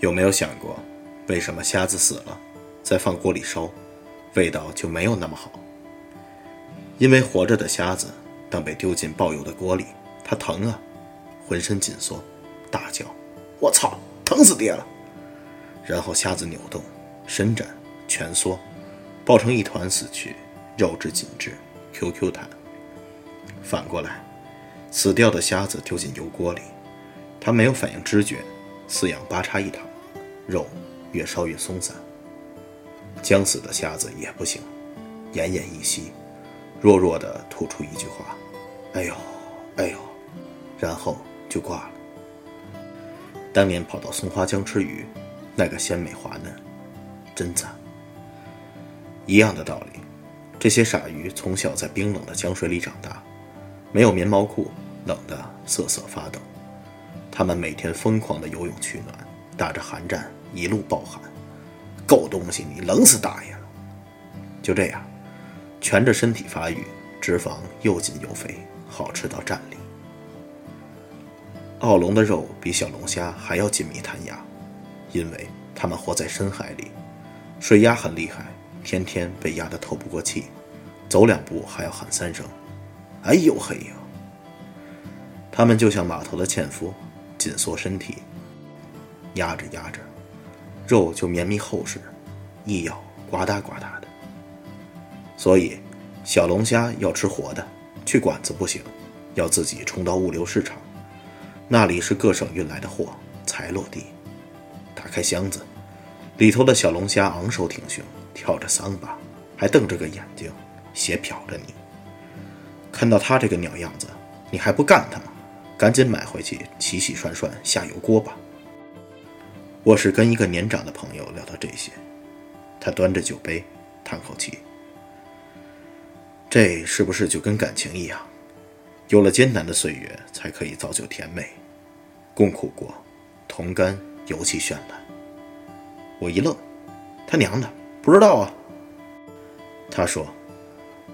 有没有想过，为什么虾子死了，再放锅里烧，味道就没有那么好？因为活着的虾子，当被丢进爆油的锅里，它疼啊，浑身紧缩，大叫：“我操，疼死爹了！”然后虾子扭动、伸展、蜷缩，抱成一团死去，肉质紧致，QQ 弹。反过来，死掉的虾子丢进油锅里，它没有反应知觉。四仰八叉一躺，肉越烧越松散。将死的虾子也不行，奄奄一息，弱弱的吐出一句话：“哎呦，哎呦”，然后就挂了。当年跑到松花江吃鱼，那个鲜美滑嫩，真赞。一样的道理，这些傻鱼从小在冰冷的江水里长大，没有棉毛裤，冷得瑟瑟发抖。他们每天疯狂的游泳取暖，打着寒战，一路暴喊：“狗东西，你冷死大爷了！”就这样，全着身体发育，脂肪又紧又肥，好吃到站立。澳龙的肉比小龙虾还要紧密弹牙，因为它们活在深海里，水压很厉害，天天被压得透不过气，走两步还要喊三声：“哎呦嘿呀！”它们就像码头的纤夫。紧缩身体，压着压着，肉就绵密厚实，一咬呱嗒呱嗒的。所以，小龙虾要吃活的，去馆子不行，要自己冲到物流市场，那里是各省运来的货才落地。打开箱子，里头的小龙虾昂首挺胸，跳着桑巴，还瞪着个眼睛，斜瞟着你。看到他这个鸟样子，你还不干他吗？赶紧买回去，洗洗涮涮，下油锅吧。我是跟一个年长的朋友聊到这些，他端着酒杯，叹口气：“这是不是就跟感情一样，有了艰难的岁月，才可以造就甜美？共苦过，同甘，尤其绚烂。”我一愣：“他娘的，不知道啊。”他说：“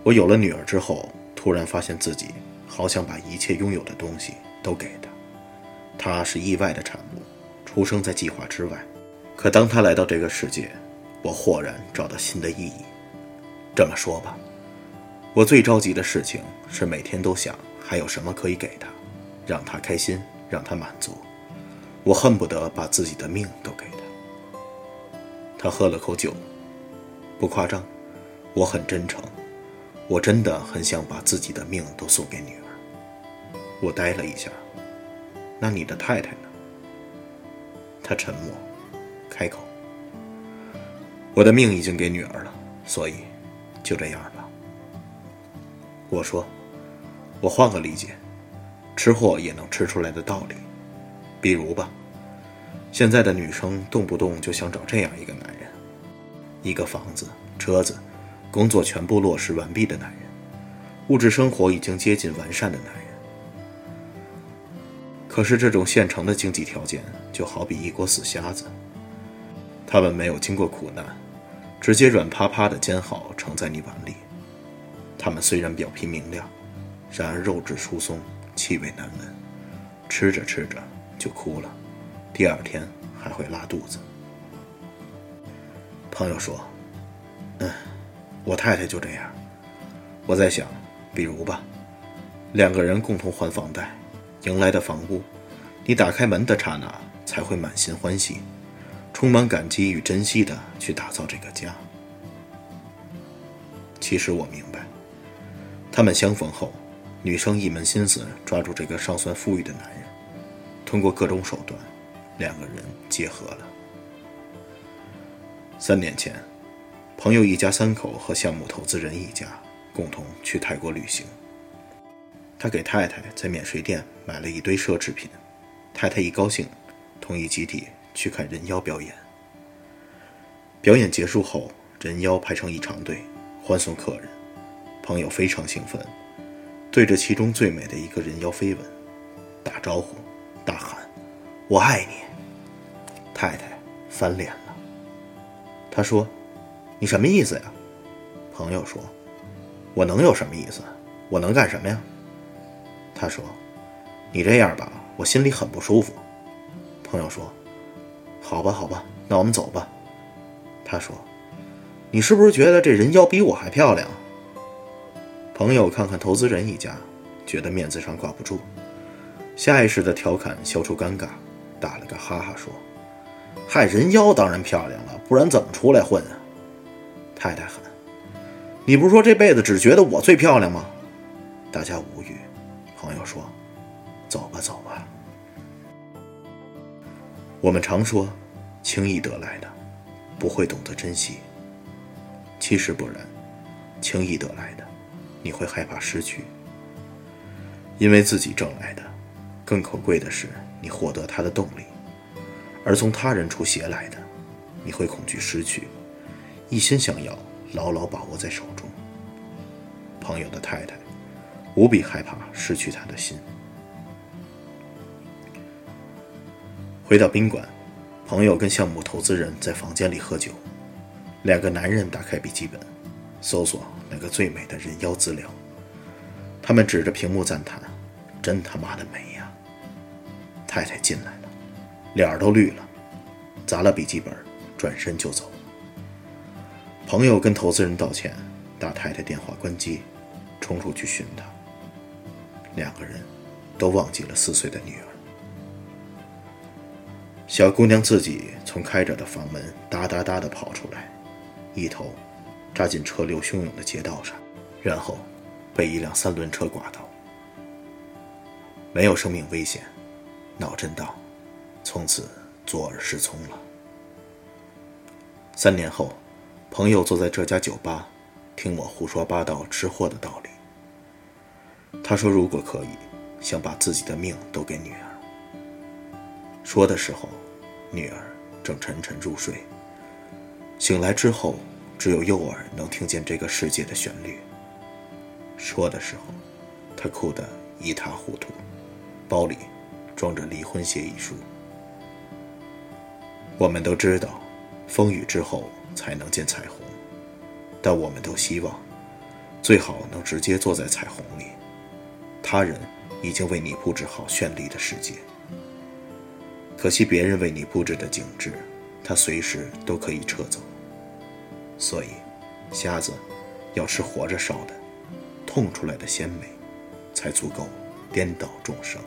我有了女儿之后，突然发现自己好想把一切拥有的东西。”都给他，他是意外的产物，出生在计划之外。可当他来到这个世界，我豁然找到新的意义。这么说吧，我最着急的事情是每天都想还有什么可以给他，让他开心，让他满足。我恨不得把自己的命都给他。他喝了口酒，不夸张，我很真诚，我真的很想把自己的命都送给女儿。我呆了一下，那你的太太呢？他沉默，开口：“我的命已经给女儿了，所以就这样吧。”我说：“我换个理解，吃货也能吃出来的道理，比如吧，现在的女生动不动就想找这样一个男人，一个房子、车子、工作全部落实完毕的男人，物质生活已经接近完善的男人。”可是这种现成的经济条件，就好比一锅死虾子。他们没有经过苦难，直接软趴趴的煎好盛在你碗里。他们虽然表皮明亮，然而肉质疏松，气味难闻，吃着吃着就哭了，第二天还会拉肚子。朋友说：“嗯，我太太就这样。”我在想，比如吧，两个人共同还房贷。迎来的房屋，你打开门的刹那才会满心欢喜，充满感激与珍惜的去打造这个家。其实我明白，他们相逢后，女生一门心思抓住这个尚算富裕的男人，通过各种手段，两个人结合了。三年前，朋友一家三口和项目投资人一家共同去泰国旅行。他给太太在免税店买了一堆奢侈品，太太一高兴，同意集体去看人妖表演。表演结束后，人妖排成一长队欢送客人，朋友非常兴奋，对着其中最美的一个人妖飞吻，打招呼，大喊：“我爱你！”太太翻脸了，他说：“你什么意思呀？”朋友说：“我能有什么意思？我能干什么呀？”他说：“你这样吧，我心里很不舒服。”朋友说：“好吧，好吧，那我们走吧。他说：“你是不是觉得这人妖比我还漂亮？”朋友看看投资人一家，觉得面子上挂不住，下意识的调侃消除尴尬，打了个哈哈说：“嗨，人妖当然漂亮了，不然怎么出来混啊？”太太喊：“你不是说这辈子只觉得我最漂亮吗？”大家无语。朋友说：“走吧，走吧。”我们常说，轻易得来的，不会懂得珍惜。其实不然，轻易得来的。你会害怕失去，因为自己挣来的，更可贵的是你获得它的动力；而从他人处携来的，你会恐惧失去，一心想要牢牢把握在手中。朋友的太太无比害怕失去他的心。回到宾馆，朋友跟项目投资人在房间里喝酒，两个男人打开笔记本，搜索。那个最美的人妖资料，他们指着屏幕赞叹：“真他妈的美呀！”太太进来了，脸儿都绿了，砸了笔记本，转身就走。朋友跟投资人道歉，打太太电话关机，冲出去寻她。两个人都忘记了四岁的女儿。小姑娘自己从开着的房门哒哒哒地跑出来，一头。扎进车流汹涌的街道上，然后被一辆三轮车刮倒，没有生命危险，脑震荡，从此左耳失聪了。三年后，朋友坐在这家酒吧，听我胡说八道吃货的道理。他说：“如果可以，想把自己的命都给女儿。”说的时候，女儿正沉沉入睡。醒来之后。只有右耳能听见这个世界的旋律。说的时候，他哭得一塌糊涂，包里装着离婚协议书。我们都知道，风雨之后才能见彩虹，但我们都希望，最好能直接坐在彩虹里。他人已经为你布置好绚丽的世界，可惜别人为你布置的景致，他随时都可以撤走。所以，瞎子要吃活着烧的，痛出来的鲜美，才足够颠倒众生。